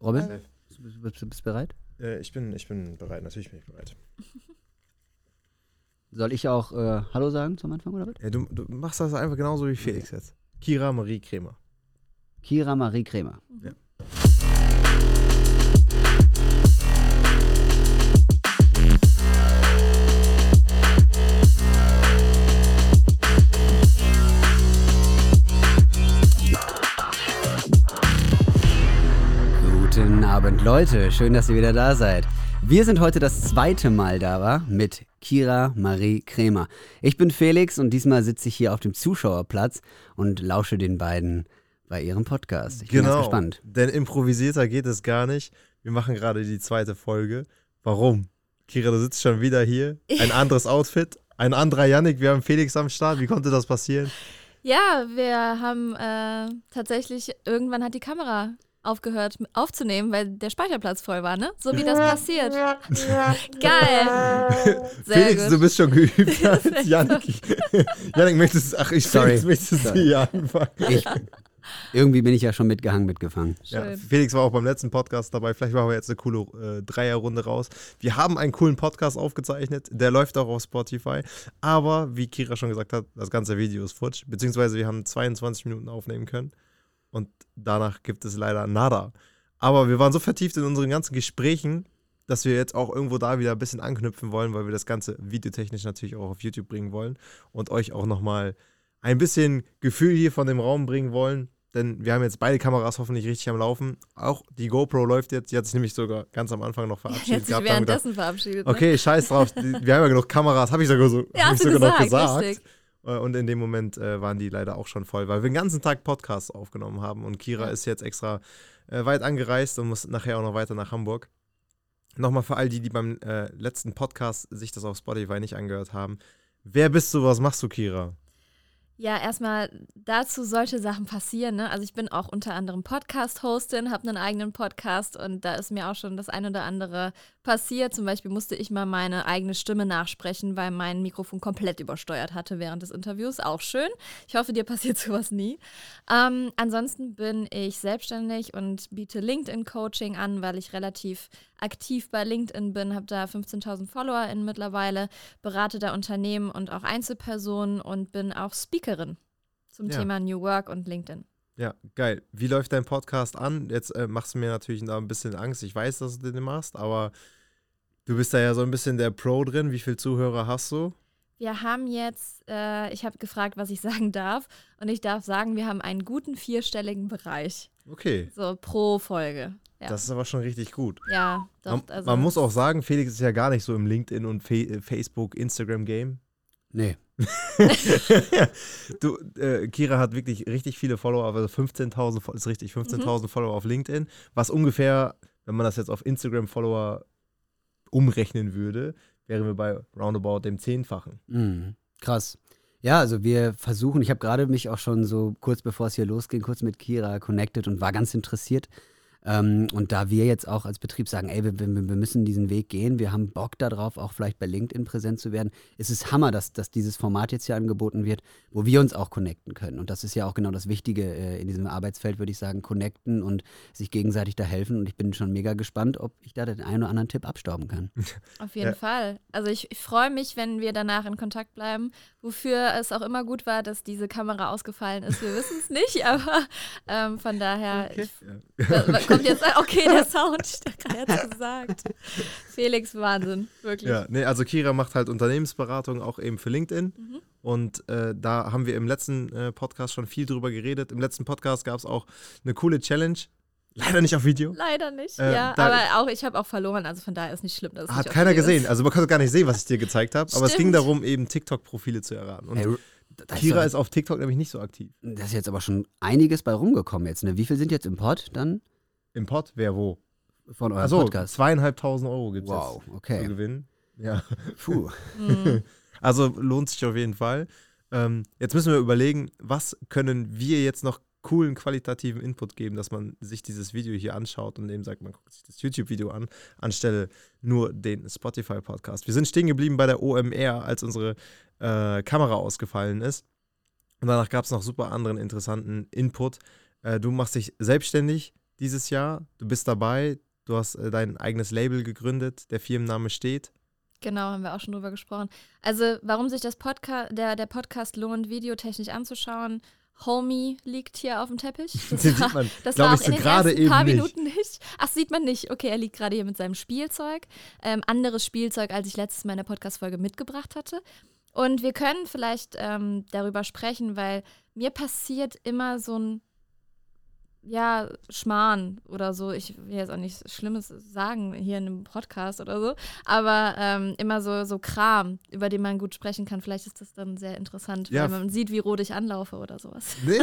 Robin, bist, du- bist, du bereit? Äh, ich, bin, ich bin bereit, natürlich bin ich bereit. Soll ich auch äh, Hallo sagen zum Anfang oder was? Ja, du, du machst das einfach genauso wie Felix jetzt. Kira Marie Kremer. Kira Marie Kremer. Ja. Abend, Leute. Schön, dass ihr wieder da seid. Wir sind heute das zweite Mal da war mit Kira Marie Kremer. Ich bin Felix und diesmal sitze ich hier auf dem Zuschauerplatz und lausche den beiden bei ihrem Podcast. Ich bin ganz gespannt. Denn improvisierter geht es gar nicht. Wir machen gerade die zweite Folge. Warum? Kira, du sitzt schon wieder hier. Ein anderes Outfit. Ein anderer Yannick. Wir haben Felix am Start. Wie konnte das passieren? Ja, wir haben äh, tatsächlich, irgendwann hat die Kamera aufgehört aufzunehmen, weil der Speicherplatz voll war, ne? So wie das passiert. Geil. Sehr Felix, gut. du bist schon geübt Yannick. Yannick, möchtest ach, ich Sorry. Felix, möchtest du Sorry. hier anfangen? Ich, irgendwie bin ich ja schon mitgehangen, mitgefangen. Ja, Schön. Felix war auch beim letzten Podcast dabei. Vielleicht machen wir jetzt eine coole äh, Dreierrunde raus. Wir haben einen coolen Podcast aufgezeichnet. Der läuft auch auf Spotify. Aber wie Kira schon gesagt hat, das ganze Video ist futsch. Beziehungsweise wir haben 22 Minuten aufnehmen können. Und danach gibt es leider nada. Aber wir waren so vertieft in unseren ganzen Gesprächen, dass wir jetzt auch irgendwo da wieder ein bisschen anknüpfen wollen, weil wir das Ganze videotechnisch natürlich auch auf YouTube bringen wollen und euch auch nochmal ein bisschen Gefühl hier von dem Raum bringen wollen. Denn wir haben jetzt beide Kameras hoffentlich richtig am Laufen. Auch die GoPro läuft jetzt. Die hat sich nämlich sogar ganz am Anfang noch verabschiedet. Sich gehabt. Da haben wir gedacht, währenddessen verabschiedet. Ne? Okay, scheiß drauf. Wir haben ja genug Kameras. Habe ich sogar, so, Ja, hab ich sogar noch gesagt, gesagt. richtig. Äh, Und in dem Moment äh, waren die leider auch schon voll, weil wir den ganzen Tag Podcasts aufgenommen haben. Und Kira Ja. ist jetzt extra äh, weit angereist und muss nachher auch noch weiter nach Hamburg. Nochmal für all die, die beim äh, letzten Podcast sich das auf Spotify nicht angehört haben. Wer bist du, was machst du, Kira? Ja, erstmal dazu solche Sachen passieren. Ne? Also ich bin auch unter anderem Podcast-Hostin, habe einen eigenen Podcast und da ist mir auch schon das ein oder andere passiert. Zum Beispiel musste ich mal meine eigene Stimme nachsprechen, weil mein Mikrofon komplett übersteuert hatte während des Interviews. Auch schön. Ich hoffe, dir passiert sowas nie. Ähm, ansonsten bin ich selbstständig und biete LinkedIn-Coaching an, weil ich relativ aktiv bei LinkedIn bin, habe da 15.000 FollowerInnen mittlerweile, berate da Unternehmen und auch Einzelpersonen und bin auch Speakerin zum Ja. Thema New Work und LinkedIn. Ja, geil. Wie läuft dein Podcast an? Jetzt äh, machst du mir natürlich da ein bisschen Angst. Ich weiß, dass du den machst, aber du bist da ja so ein bisschen der Pro drin. Wie viele Zuhörer hast du? Wir haben jetzt, äh, ich habe gefragt, was ich sagen darf und ich darf sagen, wir haben einen guten vierstelligen Bereich, Okay, so pro Folge. Ja, das ist aber schon richtig gut. ja doch. Man, also, man muss auch sagen, Felix ist ja gar nicht so im LinkedIn und Fe äh, Facebook, Instagram-Game. Nee. du, äh, Kira hat wirklich richtig viele Follower, also 15.000, Fo- ist richtig, 15.000 Mhm. Follower auf LinkedIn, was ungefähr, wenn man das jetzt auf Instagram-Follower umrechnen würde, wären wir bei roundabout dem Zehnfachen. Mhm. Krass. Ja, also wir versuchen, ich habe gerade mich auch schon so kurz bevor es hier losging, kurz mit Kira connected und war ganz interessiert. Ähm, und da wir jetzt auch als Betrieb sagen, ey, wir, wir, wir müssen diesen Weg gehen, wir haben Bock darauf, auch vielleicht bei LinkedIn präsent zu werden, ist es Hammer, dass, dass dieses Format jetzt hier angeboten wird, wo wir uns auch connecten können. Und das ist ja auch genau das Wichtige äh, in diesem Arbeitsfeld, würde ich sagen, connecten und sich gegenseitig da helfen. Und ich bin schon mega gespannt, ob ich da den einen oder anderen Tipp abstauben kann. Auf jeden Ja. Fall. Also ich, ich freue mich, wenn wir danach in Kontakt bleiben. Wofür es auch immer gut war, dass diese Kamera ausgefallen ist. Wir wissen es nicht, aber ähm, von daher ich, Ja. wa- kommt jetzt, okay, der Sound, der hat es gesagt. Felix, Wahnsinn, wirklich. Ja, nee, also Kira macht halt Unternehmensberatung auch eben für LinkedIn. Mhm. Und äh, da haben wir im letzten äh, Podcast schon viel drüber geredet. Im letzten Podcast gab es auch eine coole Challenge. Leider nicht auf Video. Leider nicht, Äh, ja. da- Aber auch, ich habe auch verloren, also von daher ist nicht schlimm. Dass es Hat keiner gesehen. Ist. Also man konnte gar nicht sehen, was ich dir gezeigt habe. Aber es ging darum, eben TikTok-Profile zu erraten. Und Ey, das Kira ist auf TikTok nämlich nicht so aktiv. Da ist jetzt aber schon einiges bei rumgekommen jetzt. Ne? Wie viel sind jetzt im Pod dann Im Pod, wer wo? von eurem Achso, Podcast? zweieinhalbtausend Euro gibt es Wow, jetzt zu okay. gewinnen. Ja. Puh. Mhm. Also lohnt sich auf jeden Fall. Ähm, jetzt müssen wir überlegen, was können wir jetzt noch coolen qualitativen Input geben, dass man sich dieses Video hier anschaut und eben sagt, man guckt sich das YouTube-Video an, anstelle nur den Spotify-Podcast. Wir sind stehen geblieben bei der OMR, als unsere äh, Kamera ausgefallen ist. Und danach gab es noch super anderen interessanten Input. Äh, du machst dich selbstständig dieses Jahr. Du bist dabei, du hast äh, dein eigenes Label gegründet, der Firmenname steht. Genau, haben wir auch schon drüber gesprochen. Also, warum sich das Podca der, der Podcast lohnt, videotechnisch anzuschauen, Homie liegt hier auf dem Teppich. Das Den war, sieht man, das war auch so in den gerade ersten paar nicht. Minuten nicht. Ach, sieht man nicht. Okay, er liegt gerade hier mit seinem Spielzeug. Ähm, anderes Spielzeug, als ich letztes Mal in der Podcast-Folge mitgebracht hatte. Und wir können vielleicht ähm, darüber sprechen, weil mir passiert immer so ein ja, Schmarrn oder so. Ich will jetzt auch nichts Schlimmes sagen hier in einem Podcast oder so, aber ähm, immer so, so Kram, über den man gut sprechen kann. Vielleicht ist das dann sehr interessant, Ja, weil man sieht, wie rot ich anlaufe oder sowas. Nee,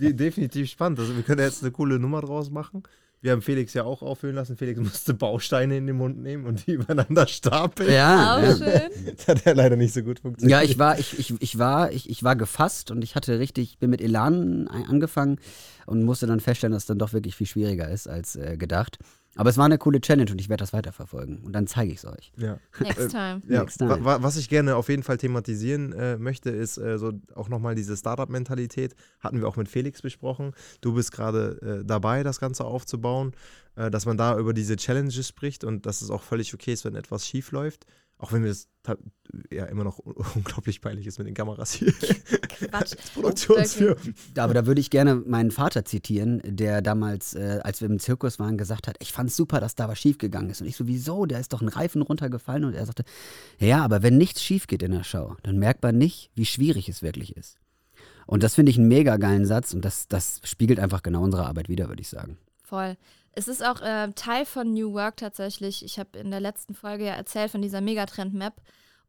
de- definitiv spannend. Also wir können jetzt eine coole Nummer draus machen. Wir haben Felix ja auch auffüllen lassen. Felix musste Bausteine in den Mund nehmen und die übereinander stapeln. Ja, Auch ja. schön. Das hat ja leider nicht so gut funktioniert. Ja, ich war, ich, ich, ich war, ich, ich war gefasst und ich hatte richtig, bin mit Elan angefangen und musste dann feststellen, dass es dann doch wirklich viel schwieriger ist als äh, gedacht. Aber es war eine coole Challenge und ich werde das weiterverfolgen. Und dann zeige ich es euch. Ja. Next time. Ja, Next time. wa- wa- was ich gerne auf jeden Fall thematisieren äh, möchte, ist äh, so auch nochmal diese Startup-Mentalität. Hatten wir auch mit Felix besprochen. Du bist gerade äh, dabei, das Ganze aufzubauen, äh, dass man da über diese Challenges spricht und dass es auch völlig okay ist, wenn etwas schief läuft. Auch wenn mir das ja immer noch un- unglaublich peinlich ist mit den Kameras hier. Quatsch. Produktionsfirmen. Aber da würde ich gerne meinen Vater zitieren, der damals, äh, als wir im Zirkus waren, gesagt hat, ich fand es super, dass da was schiefgegangen ist. Und ich so, wieso? Da ist doch ein Reifen runtergefallen. Und er sagte, ja, aber wenn nichts schief geht in der Show, dann merkt man nicht, wie schwierig es wirklich ist. Und das finde ich einen mega geilen Satz und das, das spiegelt einfach genau unsere Arbeit wieder, würde ich sagen. Voll. Es ist auch äh, Teil von New Work tatsächlich. Ich habe in der letzten Folge ja erzählt von dieser Megatrend-Map.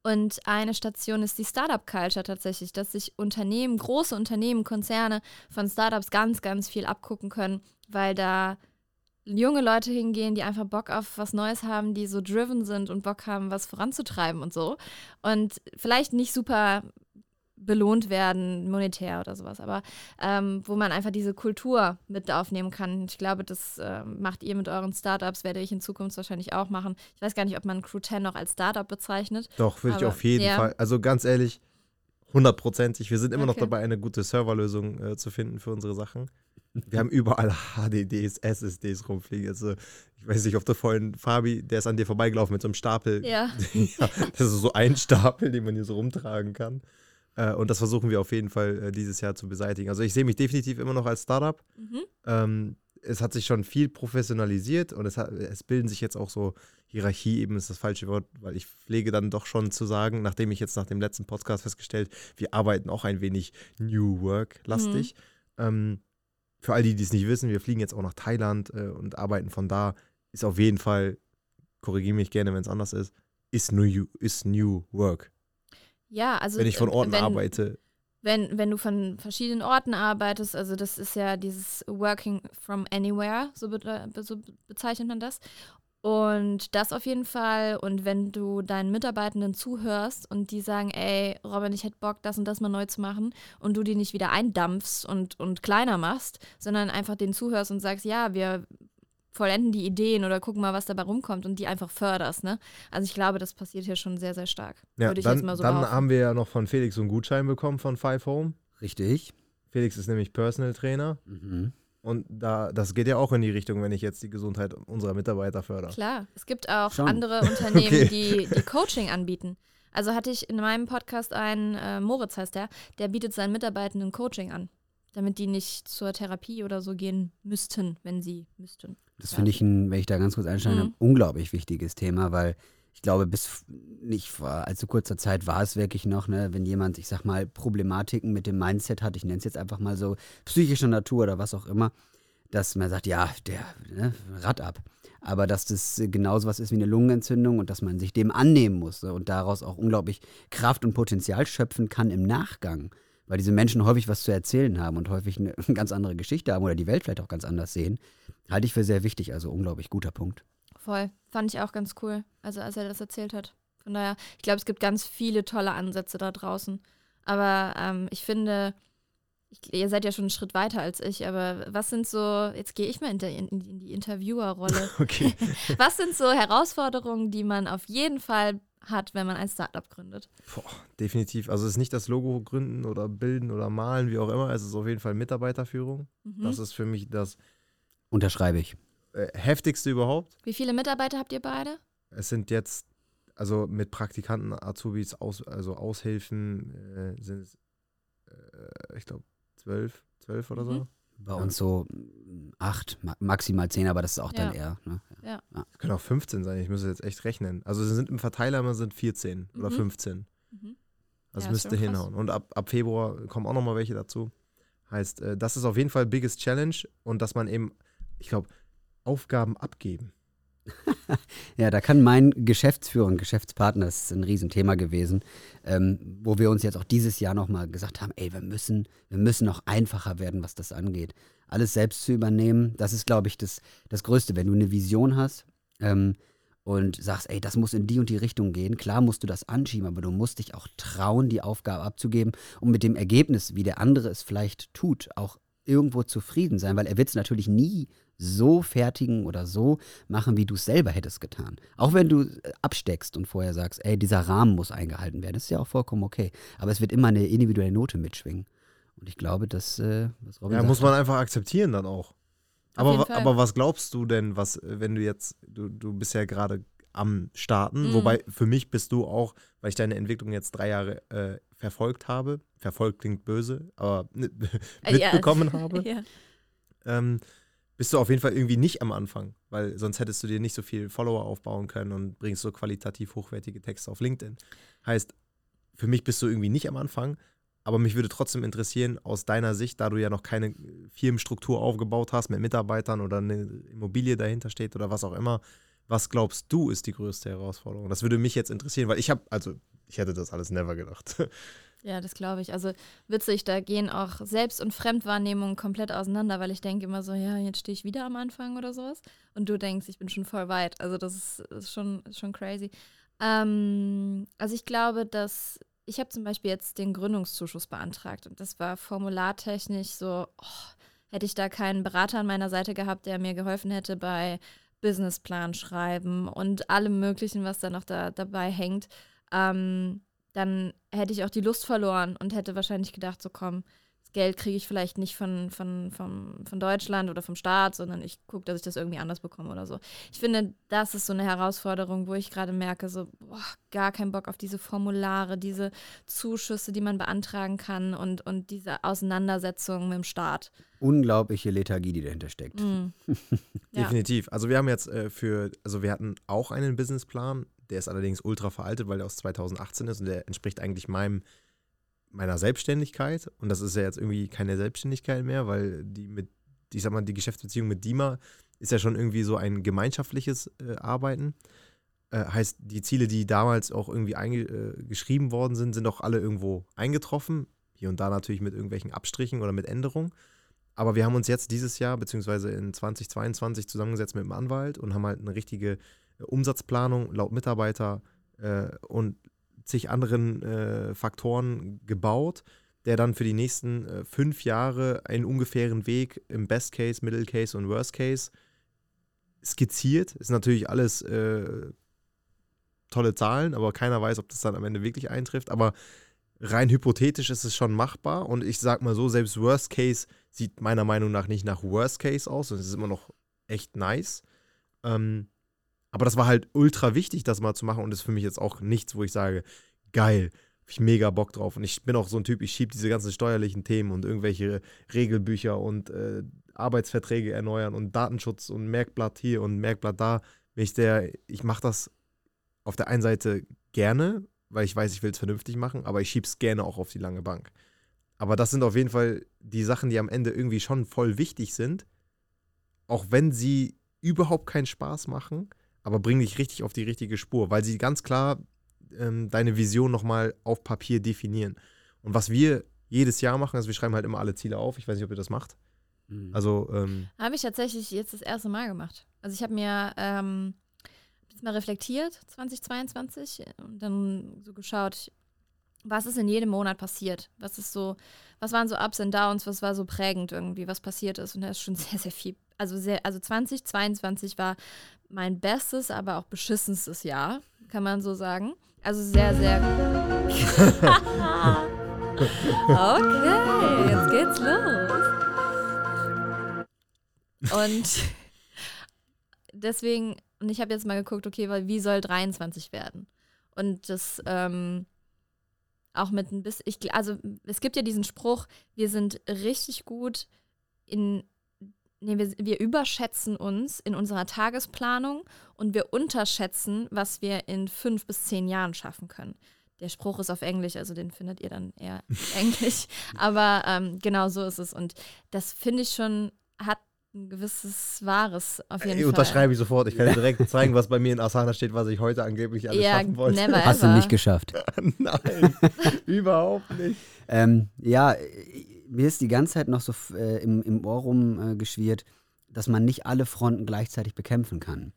Und eine Station ist die Startup-Culture tatsächlich, dass sich Unternehmen, große Unternehmen, Konzerne von Startups ganz, ganz viel abgucken können, weil da junge Leute hingehen, die einfach Bock auf was Neues haben, die so driven sind und Bock haben, was voranzutreiben und so. Und vielleicht nicht super belohnt werden, monetär oder sowas, aber ähm, wo man einfach diese Kultur mit aufnehmen kann. Ich glaube, das ähm, macht ihr mit euren Startups, werde ich in Zukunft wahrscheinlich auch machen. Ich weiß gar nicht, ob man Crew 10 noch als Startup bezeichnet. Doch, würde ich auf jeden ja. Fall. Also ganz ehrlich, hundertprozentig. Wir sind immer noch Okay. dabei, eine gute Serverlösung äh, zu finden für unsere Sachen. Wir haben überall HDDs, SSDs rumfliegen. Also, ich weiß nicht, ob du vorhin, Fabi, der ist an dir vorbeigelaufen mit so einem Stapel. Ja. ja, das ist so ein Stapel, den man hier so rumtragen kann. Äh, und das versuchen wir auf jeden Fall äh, dieses Jahr zu beseitigen. Also, ich sehe mich definitiv immer noch als Startup. Mhm. Ähm, es hat sich schon viel professionalisiert und es, hat, es bilden sich jetzt auch so Hierarchie, eben ist das falsche Wort, weil ich pflege dann doch schon zu sagen, nachdem ich jetzt nach dem letzten Podcast festgestellt, wir arbeiten auch ein wenig New Work-lastig. Ähm, für all die, die es nicht wissen, wir fliegen jetzt auch nach Thailand äh, und arbeiten von da. Ist auf jeden Fall, korrigiere mich gerne, wenn es anders ist, ist New, ist new Work. Ja, also wenn ich von Orten wenn, arbeite. Wenn, wenn du von verschiedenen Orten arbeitest, also das ist ja dieses Working from Anywhere, so, be so bezeichnet man das. Und das auf jeden Fall. Und wenn du deinen Mitarbeitenden zuhörst und die sagen, ey, Robin, ich hätte Bock, das und das mal neu zu machen, und du die nicht wieder eindampfst und, und kleiner machst, sondern einfach denen zuhörst und sagst, ja, wir vollenden die Ideen oder gucken mal, was dabei rumkommt und die einfach förderst, ne? Also ich glaube, das passiert hier schon sehr, sehr stark. Ja, Würde ich dann jetzt mal so dann behaupten. haben wir ja noch von Felix so einen Gutschein bekommen von Five Home. Richtig. Felix ist nämlich Personal Trainer. Mhm. Und da, das geht ja auch in die Richtung, wenn ich jetzt die Gesundheit unserer Mitarbeiter fördere. Klar, es gibt auch Schon. andere Unternehmen, Okay. die, die Coaching anbieten. Also hatte ich in meinem Podcast einen, äh, Moritz heißt der, der bietet seinen Mitarbeitenden Coaching an, damit die nicht zur Therapie oder so gehen müssten, wenn sie müssten. Das finde ich, ein, wenn ich da ganz kurz einsteigen Mhm. ein unglaublich wichtiges Thema, weil ich glaube, bis nicht vor allzu kurzer Zeit war es wirklich noch, ne, wenn jemand, ich sag mal, Problematiken mit dem Mindset hat, ich nenne es jetzt einfach mal so, psychischer Natur oder was auch immer, dass man sagt, ja, der, ne, Rad ab. Aber dass das genauso was ist wie eine Lungenentzündung und dass man sich dem annehmen muss ne, und daraus auch unglaublich Kraft und Potenzial schöpfen kann im Nachgang. Weil diese Menschen häufig was zu erzählen haben und häufig eine ganz andere Geschichte haben oder die Welt vielleicht auch ganz anders sehen, halte ich für sehr wichtig. Also unglaublich guter Punkt. Voll. Fand ich auch ganz cool, also als er das erzählt hat. Von daher, ich glaube, es gibt ganz viele tolle Ansätze da draußen. Aber ähm, ich finde, ich, ihr seid ja schon einen Schritt weiter als ich, aber was sind so, jetzt gehe ich mal in, der, in, in die Interviewerrolle. Okay. was sind so Herausforderungen, die man auf jeden Fall hat, wenn man ein Startup gründet? Boah, definitiv. Also es ist nicht das Logo gründen oder bilden oder malen, wie auch immer. Es ist auf jeden Fall Mitarbeiterführung. Mhm. Das ist für mich das Unterschreibe ich. Äh, heftigste überhaupt. Wie viele Mitarbeiter habt ihr beide? Es sind jetzt, also mit Praktikanten, Azubis, aus, also Aushilfen, äh, sind es, äh, ich glaube, zwölf, zwölf oder so. Mhm. Bei Ja. uns so mm, acht, ma- maximal zehn, aber das ist auch dann Ja. eher. Ne? Es können auch 15 sein, ich muss jetzt echt rechnen. Also sie sind im Verteiler immer sind 14 oder Mhm. 15. Mhm. Also Ja, müsste schon krass. hinhauen. Und ab, ab Februar kommen auch nochmal welche dazu. Heißt, äh, das ist auf jeden Fall biggest Challenge und dass man eben, ich glaube, Aufgaben abgeben. Ja, da kann mein Geschäftsführer und Geschäftspartner, das ist ein Riesenthema gewesen, ähm, wo wir uns jetzt auch dieses Jahr nochmal gesagt haben, ey, wir müssen, wir müssen noch einfacher werden, was das angeht. Alles selbst zu übernehmen, das ist, glaube ich, das, das Größte. Wenn du eine Vision hast ähm, und sagst, ey, das muss in die und die Richtung gehen, klar musst du das anschieben, aber du musst dich auch trauen, die Aufgabe abzugeben und mit dem Ergebnis, wie der andere es vielleicht tut, auch irgendwo zufrieden sein, weil er wird es natürlich nie so fertigen oder so machen, wie du es selber hättest getan. Auch wenn du äh, absteckst und vorher sagst, ey, dieser Rahmen muss eingehalten werden, das ist ja auch vollkommen okay. Aber es wird immer eine individuelle Note mitschwingen. Und ich glaube, dass, äh, was Robin Ja, sagt, muss man einfach akzeptieren dann auch. Aber, aber was glaubst du denn, was, wenn du jetzt, du, du bist ja gerade am Starten, Mhm. wobei für mich bist du auch, weil ich deine Entwicklung jetzt drei Jahre äh, verfolgt habe, verfolgt klingt böse, aber Äh, ja. mitbekommen habe, Ja. ähm, bist du auf jeden Fall irgendwie nicht am Anfang, weil sonst hättest du dir nicht so viel Follower aufbauen können und bringst so qualitativ hochwertige Texte auf LinkedIn. Heißt, für mich bist du irgendwie nicht am Anfang, aber mich würde trotzdem interessieren, aus deiner Sicht, da du ja noch keine Firmenstruktur aufgebaut hast mit Mitarbeitern oder eine Immobilie dahinter steht oder was auch immer, was glaubst du ist die größte Herausforderung? Das würde mich jetzt interessieren, weil ich habe, also ich hätte das alles never gedacht. Ja, das glaube ich. Also witzig, da gehen auch Selbst- und Fremdwahrnehmungen komplett auseinander, weil ich denke immer so, ja, jetzt stehe ich wieder am Anfang oder sowas. Und du denkst, ich bin schon voll weit. Also das ist, ist, schon, schon crazy. Ähm, also ich glaube, dass ich habe zum Beispiel jetzt den Gründungszuschuss beantragt und das war formulartechnisch so, oh, hätte ich da keinen Berater an meiner Seite gehabt, der mir geholfen hätte bei Businessplan schreiben und allem Möglichen, was da noch da, dabei hängt. Ähm, dann hätte ich auch die Lust verloren und hätte wahrscheinlich gedacht, so komm, das Geld kriege ich vielleicht nicht von, von, vom, von Deutschland oder vom Staat, sondern ich gucke, dass ich das irgendwie anders bekomme oder so. Ich finde, das ist so eine Herausforderung, wo ich gerade merke, so boah, gar keinen Bock auf diese Formulare, diese Zuschüsse, die man beantragen kann und, und diese Auseinandersetzung mit dem Staat. unglaubliche Lethargie, die dahinter steckt. Mm. ja. Definitiv. Also wir haben jetzt äh, für, also wir hatten auch einen Businessplan, der ist allerdings ultra veraltet, weil der aus 2018 ist und der entspricht eigentlich meinem meiner Selbstständigkeit und das ist ja jetzt irgendwie keine Selbstständigkeit mehr, weil die mit, ich sag mal, die Geschäftsbeziehung mit Dima ist ja schon irgendwie so ein gemeinschaftliches äh, Arbeiten. Äh, heißt, die Ziele, die damals auch irgendwie äh, geschrieben worden sind, sind auch alle irgendwo eingetroffen. Hier und da natürlich mit irgendwelchen Abstrichen oder mit Änderungen. Aber wir haben uns jetzt dieses Jahr, beziehungsweise in 2022, zusammengesetzt mit dem Anwalt und haben halt eine richtige Umsatzplanung laut Mitarbeiter äh, und zig anderen äh, Faktoren gebaut, der dann für die nächsten äh, fünf Jahre einen ungefähren Weg im Best Case, Middle Case und Worst Case skizziert. Ist natürlich alles äh, tolle Zahlen, aber keiner weiß, ob das dann am Ende wirklich eintrifft. Aber rein hypothetisch ist es schon machbar und ich sag mal so, selbst Worst Case sieht meiner Meinung nach nicht nach Worst Case aus. Es ist immer noch echt nice. Ähm, aber das war halt ultra wichtig, das mal zu machen und ist für mich jetzt auch nichts, wo ich sage, geil, hab ich mega Bock drauf. Und ich bin auch so ein Typ, ich schiebe diese ganzen steuerlichen Themen und irgendwelche Regelbücher und äh, Arbeitsverträge erneuern und Datenschutz und Merkblatt hier und Merkblatt da. Bin ich der, ich mache das auf der einen Seite gerne, weil ich weiß, ich will es vernünftig machen, aber ich schiebe es gerne auch auf die lange Bank. Aber das sind auf jeden Fall die Sachen, die am Ende irgendwie schon voll wichtig sind, auch wenn sie überhaupt keinen Spaß machen, aber bringen dich richtig auf die richtige Spur, weil sie ganz klar ähm, deine Vision nochmal auf Papier definieren. Und was wir jedes Jahr machen, also wir schreiben halt immer alle Ziele auf. Ich weiß nicht, ob ihr das macht. Mhm. Also, ähm, Habe ich tatsächlich jetzt das erste Mal gemacht. Also ich habe mir ähm, jetzt mal reflektiert, 2022, und dann so geschaut, was ist in jedem Monat passiert? Was ist so, was waren so Ups und Downs, was war so prägend irgendwie, was passiert ist? Und da ist schon sehr, sehr viel. Also sehr, also 2022 war mein bestes, aber auch beschissenstes Jahr, kann man so sagen. Also sehr, sehr. okay, jetzt geht's los. Und deswegen, und ich habe jetzt mal geguckt, okay, weil wie soll 23 werden? Und das ähm, auch mit ein bisschen, ich, also es gibt ja diesen Spruch, wir sind richtig gut in, nee, wir, wir überschätzen uns in unserer Tagesplanung und wir unterschätzen, was wir in fünf bis zehn Jahren schaffen können. Der Spruch ist auf Englisch, also den findet ihr dann eher Englisch. Aber ähm, genau so ist es. Und das finde ich schon, hat ein gewisses Wahres auf jeden Ey, Fall. Unterschreibe ich sofort. Ich kann dir direkt zeigen, was bei mir in Asana steht, was ich heute angeblich alles Ja, schaffen wollte. never Hast du ever. nicht geschafft. Nein, überhaupt nicht. Ähm, ja, mir ist die ganze Zeit noch so äh, im, im Ohr rumgeschwirrt, dass man nicht alle Fronten gleichzeitig bekämpfen kann.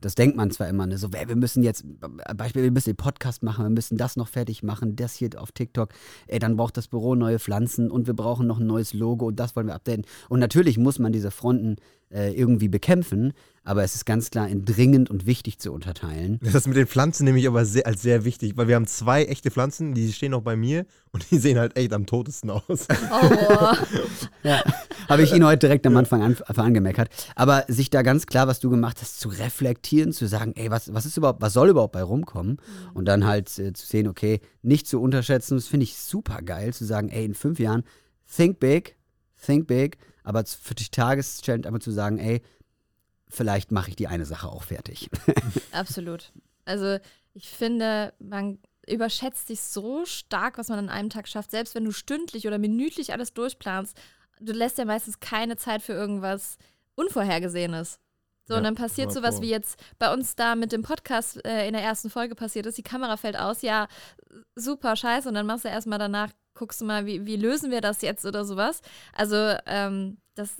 Das denkt man zwar immer, ne, so, wir müssen jetzt, äh, Beispiel, wir müssen den Podcast machen, wir müssen das noch fertig machen, das hier auf TikTok, ey, dann braucht das Büro neue Pflanzen und wir brauchen noch ein neues Logo und das wollen wir updaten. Und natürlich muss man diese Fronten äh, irgendwie bekämpfen, aber es ist ganz klar in dringend und wichtig zu unterteilen. Das mit den Pflanzen nehme ich aber sehr, als sehr wichtig, weil wir haben zwei echte Pflanzen, die stehen auch bei mir und die sehen halt echt am totesten aus. Oh. Ja, habe ich ihn heute direkt am Anfang an, angemeckert. Aber sich da ganz klar, was du gemacht hast, zu reflektieren, zu sagen, ey, was, was ist überhaupt, was soll überhaupt bei rumkommen? Und dann halt äh, zu sehen, okay, nicht zu unterschätzen, das finde ich super geil, zu sagen, ey, in fünf Jahren, think big, think big, aber für die Tageschallenge einfach zu sagen, ey, vielleicht mache ich die eine Sache auch fertig. Absolut. Also ich finde, man überschätzt sich so stark, was man an einem Tag schafft, selbst wenn du stündlich oder minütlich alles durchplanst. Du lässt ja meistens keine Zeit für irgendwas Unvorhergesehenes. So, Ja, und dann passiert sowas wie jetzt bei uns da mit dem Podcast äh, in der ersten Folge passiert ist. Die Kamera fällt aus, ja, super scheiße. Und dann machst du erstmal danach, guckst du mal, wie, wie lösen wir das jetzt oder sowas. Also, ähm, das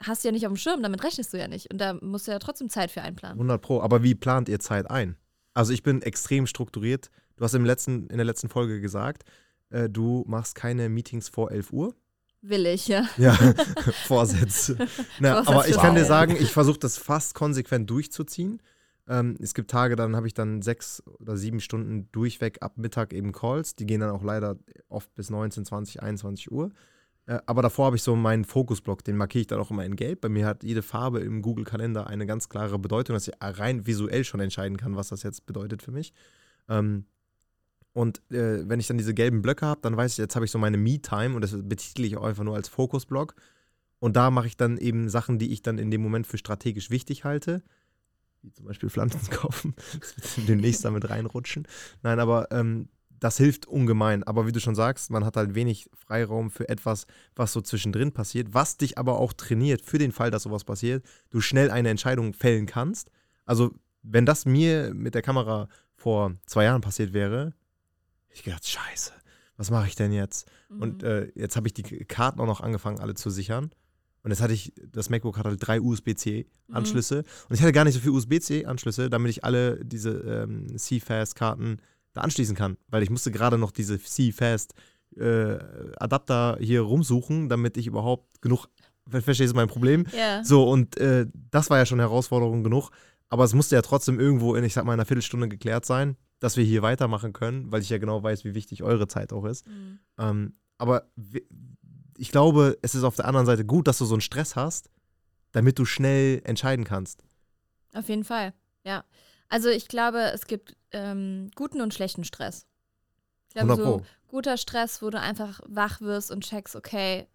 hast du ja nicht auf dem Schirm, damit rechnest du ja nicht. Und da musst du ja trotzdem Zeit für einplanen. 100 Pro. Aber wie plant ihr Zeit ein? Also ich bin extrem strukturiert. Du hast im letzten, in der letzten Folge gesagt, äh, du machst keine Meetings vor 11 Uhr. Will ich, ja. Ja, Vorsitz. Na, Vorsatz aber ich kann dir sagen, ich versuche das fast konsequent durchzuziehen. Ähm, es gibt Tage, dann habe ich dann sechs oder sieben Stunden durchweg ab Mittag eben Calls. Die gehen dann auch leider oft bis 19, 20, 21 Uhr. Äh, aber davor habe ich so meinen Fokusblock, den markiere ich dann auch immer in Gelb. Bei mir hat jede Farbe im Google-Kalender eine ganz klare Bedeutung, dass ich rein visuell schon entscheiden kann, was das jetzt bedeutet für mich. Ähm, und äh, wenn ich dann diese gelben Blöcke habe, dann weiß ich, jetzt habe ich so meine Me-Time und das betitel ich auch einfach nur als Fokusblock. Und da mache ich dann eben Sachen, die ich dann in dem Moment für strategisch wichtig halte. Wie zum Beispiel Pflanzen kaufen. Das wird demnächst damit reinrutschen. Nein, aber ähm, das hilft ungemein. Aber wie du schon sagst, man hat halt wenig Freiraum für etwas, was so zwischendrin passiert, was dich aber auch trainiert für den Fall, dass sowas passiert, du schnell eine Entscheidung fällen kannst. Also, wenn das mir mit der Kamera vor zwei Jahren passiert wäre, hätte ich gedacht, scheiße, was mache ich denn jetzt? Und Mhm. äh, jetzt habe ich die Karten auch noch angefangen, alle zu sichern. Und jetzt hatte ich, das MacBook hat halt drei USB-C-Anschlüsse. Und ich hatte gar nicht so viele USB-C-Anschlüsse, damit ich alle diese ähm, C-Fast-Karten da anschließen kann. Weil ich musste gerade noch diese C-Fast-Adapter hier rumsuchen, damit ich überhaupt genug, ver- verstehst du mein Problem? ja. So, und äh, das war ja schon Herausforderung genug. Aber es musste ja trotzdem irgendwo in, ich sag mal, einer Viertelstunde geklärt sein, dass wir hier weitermachen können, weil ich ja genau weiß, wie wichtig eure Zeit auch ist. Mhm. Ähm, aber ich glaube, es ist auf der anderen Seite gut, dass du so einen Stress hast, damit du schnell entscheiden kannst. Auf jeden Fall, ja. Also ich glaube, es gibt ähm, guten und schlechten Stress. Ich glaube, 100 so guter Stress, wo du einfach wach wirst und checkst, okay,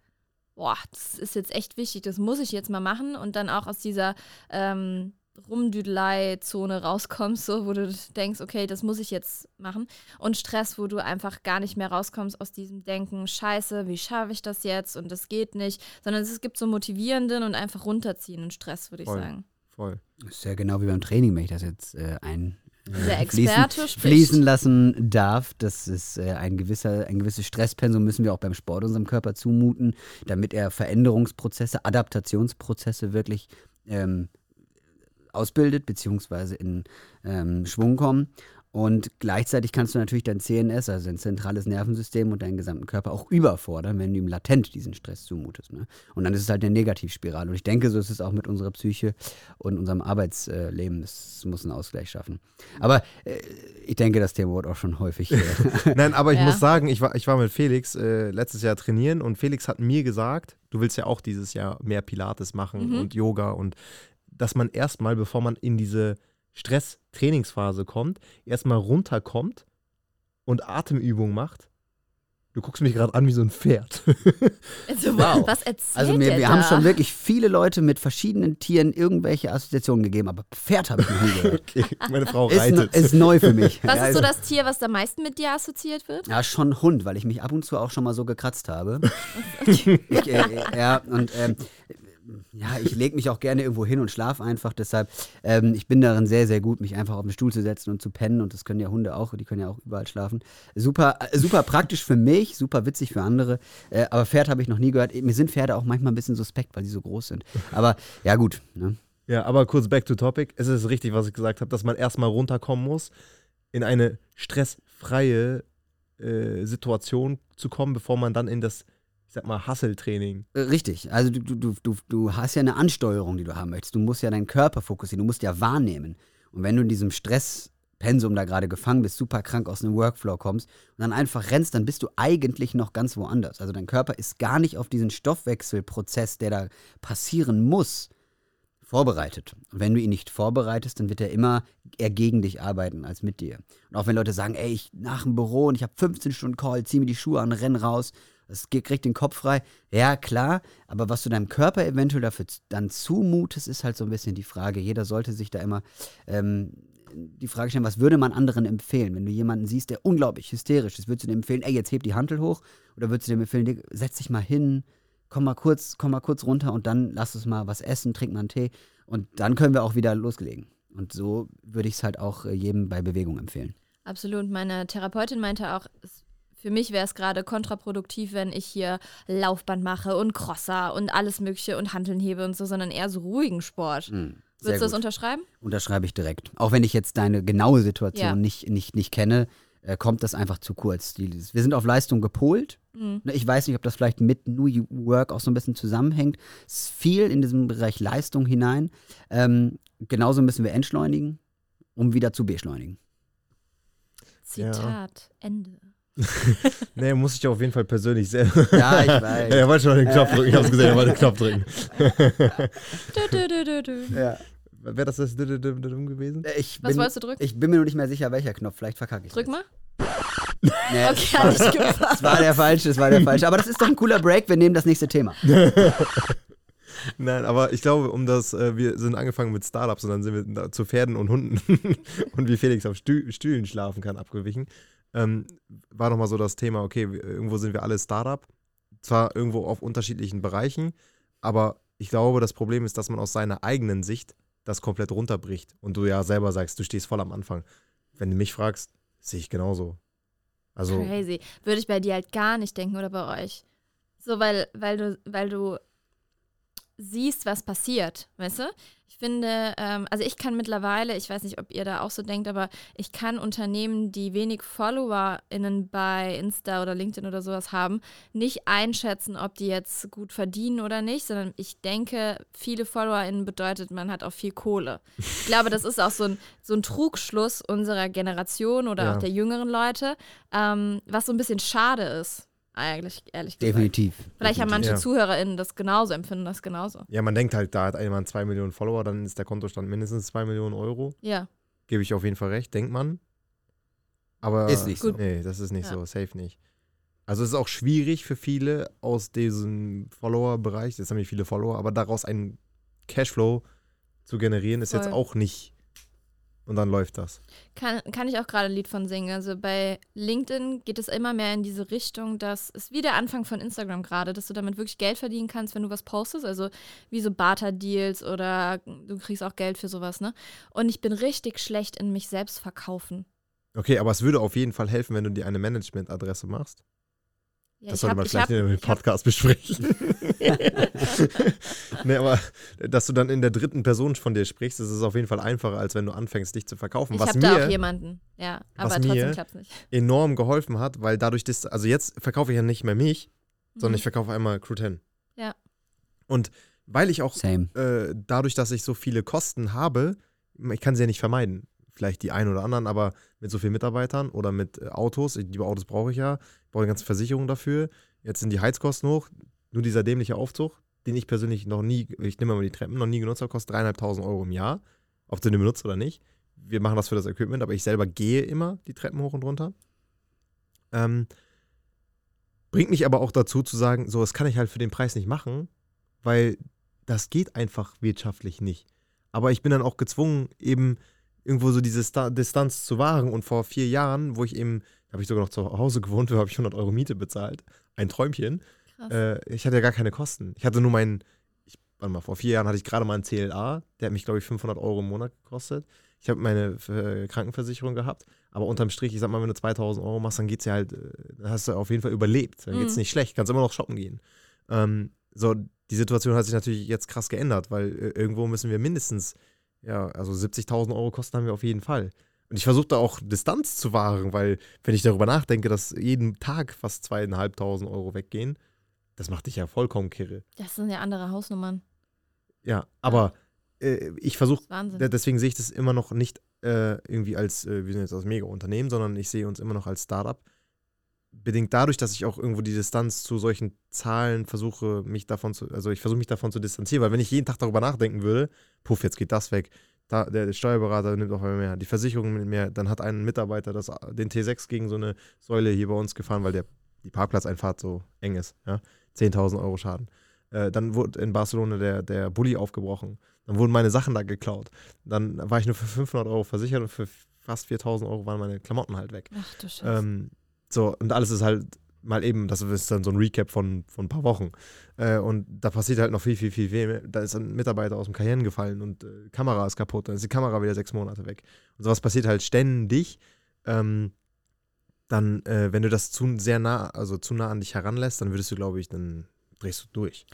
boah, das ist jetzt echt wichtig, das muss ich jetzt mal machen und dann auch aus dieser ähm, Rumdüdelei-Zone rauskommst, so, wo du denkst, okay, das muss ich jetzt machen. Und Stress, wo du einfach gar nicht mehr rauskommst aus diesem Denken, scheiße, wie schaffe ich das jetzt und das geht nicht, sondern es gibt so motivierenden und einfach runterziehenden Stress, würde ich Voll. sagen. Voll. Das ist ja genau wie beim Training, wenn ich das jetzt äh, ein äh, Der fließen, Experte spricht. fließen lassen darf. Das ist äh, ein gewisser, ein gewisses Stresspensum müssen wir auch beim Sport unserem Körper zumuten, damit er Veränderungsprozesse, Adaptationsprozesse wirklich ähm, ausbildet, beziehungsweise in ähm, Schwung kommen. Und gleichzeitig kannst du natürlich dein CNS, also dein zentrales Nervensystem und deinen gesamten Körper auch überfordern, wenn du ihm latent diesen Stress zumutest. Ne? Und dann ist es halt eine Negativspirale. Und ich denke, so ist es auch mit unserer Psyche und unserem Arbeitsleben. Das muss einen Ausgleich schaffen. Aber äh, ich denke, das Thema wurde auch schon häufig. Äh, Nein, aber ich Ja. muss sagen, ich war, ich war mit Felix äh, letztes Jahr trainieren und Felix hat mir gesagt, du willst ja auch dieses Jahr mehr Pilates machen Mhm. und Yoga und dass man erstmal, bevor man in diese Stress-Trainingsphase kommt, erstmal runterkommt und Atemübungen macht. Du guckst mich gerade an wie so ein Pferd. Also, Wow. Was erzählt Also wir, der wir da? haben schon wirklich viele Leute mit verschiedenen Tieren irgendwelche Assoziationen gegeben, aber Pferd habe ich noch nie gehört. Okay, meine Frau ist, reitet. ist neu für mich. Was ja, ist so also- das Tier, was am meisten mit dir assoziiert wird? Ja, schon Hund, weil ich mich ab und zu auch schon mal so gekratzt habe. ich, äh, ja, und ähm, ja, ich lege mich auch gerne irgendwo hin und schlafe einfach. Deshalb, ähm, ich bin darin sehr, sehr gut, mich einfach auf den Stuhl zu setzen und zu pennen. Und das können ja Hunde auch, die können ja auch überall schlafen. Super, äh, super praktisch für mich, super witzig für andere. Äh, aber Pferd habe ich noch nie gehört. Mir sind Pferde auch manchmal ein bisschen suspekt, weil sie so groß sind. Aber ja, gut. Ne? Ja, aber kurz back to topic. Es ist richtig, was ich gesagt habe, dass man erstmal runterkommen muss, in eine stressfreie äh, Situation zu kommen, bevor man dann in das, ich sag mal, Hustle-Training. Äh, Richtig. Also du, du, du, du, du hast ja eine Ansteuerung, die du haben möchtest. Du musst ja deinen Körper fokussieren, du musst ja wahrnehmen. Und wenn du in diesem Stresspensum da gerade gefangen bist, super krank aus einem Workflow kommst und dann einfach rennst, dann bist du eigentlich noch ganz woanders. Also dein Körper ist gar nicht auf diesen Stoffwechselprozess, der da passieren muss, vorbereitet. Und wenn du ihn nicht vorbereitest, dann wird er immer eher gegen dich arbeiten als mit dir. Und auch wenn Leute sagen, ey, ich nach dem Büro und ich habe 15 Stunden Call, zieh mir die Schuhe an, renn raus, ge- kriegt den Kopf frei. Ja, klar, aber was du deinem Körper eventuell dafür dann zumutest, ist halt so ein bisschen die Frage. Jeder sollte sich da immer ähm, die Frage stellen, was würde man anderen empfehlen? Wenn du jemanden siehst, der unglaublich hysterisch ist, würdest du dem empfehlen, ey, jetzt heb die Hantel hoch? Oder würdest du dem empfehlen, setz dich mal hin, komm mal kurz, komm mal kurz runter und dann lass uns mal was essen, trink mal einen Tee und dann können wir auch wieder loslegen. Und so würde ich es halt auch äh, jedem bei Bewegung empfehlen. Absolut. Meine Therapeutin meinte auch, es, für mich wäre es gerade kontraproduktiv, wenn ich hier Laufband mache und Crosser und alles Mögliche und Hanteln hebe und so, sondern eher so ruhigen Sport. Mhm. Sehr Würdest du das gut. unterschreiben? Unterschreibe ich direkt. Auch wenn ich jetzt deine genaue Situation Ja. nicht, nicht, nicht kenne, äh, kommt das einfach zu kurz. Die, wir sind auf Leistung gepolt. Mhm. Ne, Ich weiß nicht, ob das vielleicht mit New Work auch so ein bisschen zusammenhängt. Es ist viel in diesem Bereich Leistung hinein. Ähm, genauso müssen wir entschleunigen, um wieder zu beschleunigen. Zitat. Ende. Nee, muss ich auf jeden Fall persönlich sehr. Ja, ich weiß. Er wollte schon den Knopf drücken. Ich hab's gesehen, er wollte den Knopf drücken. Du, du, du, du, du. Ja. Wäre das das gewesen? Ich Was bin, wolltest du drücken? Ich bin mir noch nicht mehr sicher, welcher Knopf. Vielleicht verkacke ich. Drück jetzt. mal. Nee, Okay, hab ich gefragt. Das war der falsche, das war der falsche. Aber das ist doch ein cooler Break. Wir nehmen das nächste Thema. Nein, aber ich glaube, um das, äh, wir sind angefangen mit Startups und dann sind wir da zu Pferden und Hunden und wie Felix auf Stü Stühlen schlafen kann, abgewichen. Ähm, war nochmal so das Thema, okay, irgendwo sind wir alle Startup, zwar irgendwo auf unterschiedlichen Bereichen, aber ich glaube, das Problem ist, dass man aus seiner eigenen Sicht das komplett runterbricht und du ja selber sagst, du stehst voll am Anfang. Wenn du mich fragst, sehe ich genauso. Also, Crazy. Würde ich bei dir halt gar nicht denken oder bei euch. So, weil, weil du, weil du siehst, was passiert, weißt du? Ich finde, ähm, also ich kann mittlerweile, ich weiß nicht, ob ihr da auch so denkt, aber ich kann Unternehmen, die wenig FollowerInnen bei Insta oder LinkedIn oder sowas haben, nicht einschätzen, ob die jetzt gut verdienen oder nicht, sondern ich denke, viele FollowerInnen bedeutet, man hat auch viel Kohle. Ich glaube, das ist auch so ein, so ein Trugschluss unserer Generation oder Ja. auch der jüngeren Leute, ähm, was so ein bisschen schade ist, eigentlich, ehrlich gesagt. Definitiv. Vielleicht haben manche Ja. ZuhörerInnen das genauso, empfinden das genauso. ja, man denkt halt, da hat jemand zwei Millionen Follower, dann ist der Kontostand mindestens zwei Millionen Euro. Ja. Gebe ich auf jeden Fall recht, denkt man. Aber Ist nicht so. Nee, das ist nicht Ja. so, safe nicht. Also es ist auch schwierig für viele aus diesem Follower-Bereich, jetzt haben wir viele Follower, aber daraus einen Cashflow zu generieren, ist jetzt Voll. auch nicht. Und dann läuft das. Kann, kann ich auch gerade ein Lied von singen. Also bei LinkedIn geht es immer mehr in diese Richtung, dass es wie der Anfang von Instagram gerade, dass du damit wirklich Geld verdienen kannst, wenn du was postest. Also wie so Barter-Deals oder du kriegst auch Geld für sowas, ne? Und ich bin richtig schlecht in mich selbst verkaufen. Okay, aber es würde auf jeden Fall helfen, wenn du dir eine Management-Adresse machst. Ja, das sollte hab- man ich vielleicht hab- in hab- Podcast besprechen. nee, aber dass du dann in der dritten Person von dir sprichst, das ist auf jeden Fall einfacher, als wenn du anfängst, dich zu verkaufen. Ich was habe da auch mir jemanden. Ja, aber was trotzdem mir- klappt es nicht. enorm geholfen hat, weil dadurch, das, also jetzt verkaufe ich ja nicht mehr mich, sondern Mhm. ich verkaufe einmal Crew 10. Ja. Und weil ich auch äh, dadurch, dass ich so viele Kosten habe, ich kann sie ja nicht vermeiden. Vielleicht die einen oder anderen, aber mit so vielen Mitarbeitern oder mit äh, Autos, die Autos brauche ich ja, ich brauche eine ganze Versicherung dafür. Jetzt sind die Heizkosten hoch. Nur dieser dämliche Aufzug, den ich persönlich noch nie, ich nehme mal die Treppen, noch nie genutzt habe, kostet dreieinhalbtausend Euro im Jahr. Ob du den benutzt oder nicht. Wir machen das für das Equipment, aber ich selber gehe immer die Treppen hoch und runter. Ähm, bringt mich aber auch dazu zu sagen, so, das kann ich halt für den Preis nicht machen, weil das geht einfach wirtschaftlich nicht. Aber ich bin dann auch gezwungen, eben irgendwo so diese Sta Distanz zu wahren. Und vor vier Jahren, wo ich eben, habe ich sogar noch zu Hause gewohnt, habe ich 100 Euro Miete bezahlt. Ein Träumchen. Äh, ich hatte ja gar keine Kosten. Ich hatte nur meinen, ich, warte mal, vor vier Jahren hatte ich gerade mal einen CLA. Der hat mich, glaube ich, 500 Euro im Monat gekostet. Ich habe meine äh, Krankenversicherung gehabt. Aber unterm Strich, ich sag mal, wenn du 2000 Euro machst, dann geht's ja halt, äh, dann hast du auf jeden Fall überlebt. Dann geht's Mhm. nicht schlecht. Kannst immer noch shoppen gehen. Ähm, so, die Situation hat sich natürlich jetzt krass geändert, weil äh, irgendwo müssen wir mindestens, ja, also 70.000 Euro Kosten haben wir auf jeden Fall. Und ich versuche da auch Distanz zu wahren, weil, wenn ich darüber nachdenke, dass jeden Tag fast zweieinhalbtausend Euro weggehen, das macht dich ja vollkommen kirre. das sind ja andere Hausnummern. Ja, aber äh, ich versuche, deswegen sehe ich das immer noch nicht äh, irgendwie als, äh, wir sind jetzt das Mega-Unternehmen, sondern ich sehe uns immer noch als Startup. Bedingt dadurch, dass ich auch irgendwo die Distanz zu solchen Zahlen versuche, mich davon zu, also ich versuche mich davon zu distanzieren, weil wenn ich jeden Tag darüber nachdenken würde, puff, jetzt geht das weg, da, der Steuerberater nimmt auch mehr, die Versicherung nimmt mehr, dann hat ein Mitarbeiter das, den T6 gegen so eine Säule hier bei uns gefahren, weil der, die Parkplatzeinfahrt so eng ist, ja, 10.000 Euro Schaden. Äh, dann wurde in Barcelona der, der Bulli aufgebrochen. Dann wurden meine Sachen da geklaut. Dann war ich nur für 500 Euro versichert und für fast 4000 Euro waren meine Klamotten halt weg. Ach du Scheiße. Ähm, so, und alles ist halt mal eben, das ist dann so ein Recap von, von ein paar Wochen. Äh, und da passiert halt noch viel, viel, viel, viel mehr. Da ist ein Mitarbeiter aus dem Cayenne gefallen und äh, Kamera ist kaputt, dann ist die Kamera wieder sechs Monate weg. Und sowas passiert halt ständig. Ähm, dann, äh, wenn du das zu sehr nah, also zu nah an dich heranlässt, dann würdest du, glaube ich, dann drehst du durch.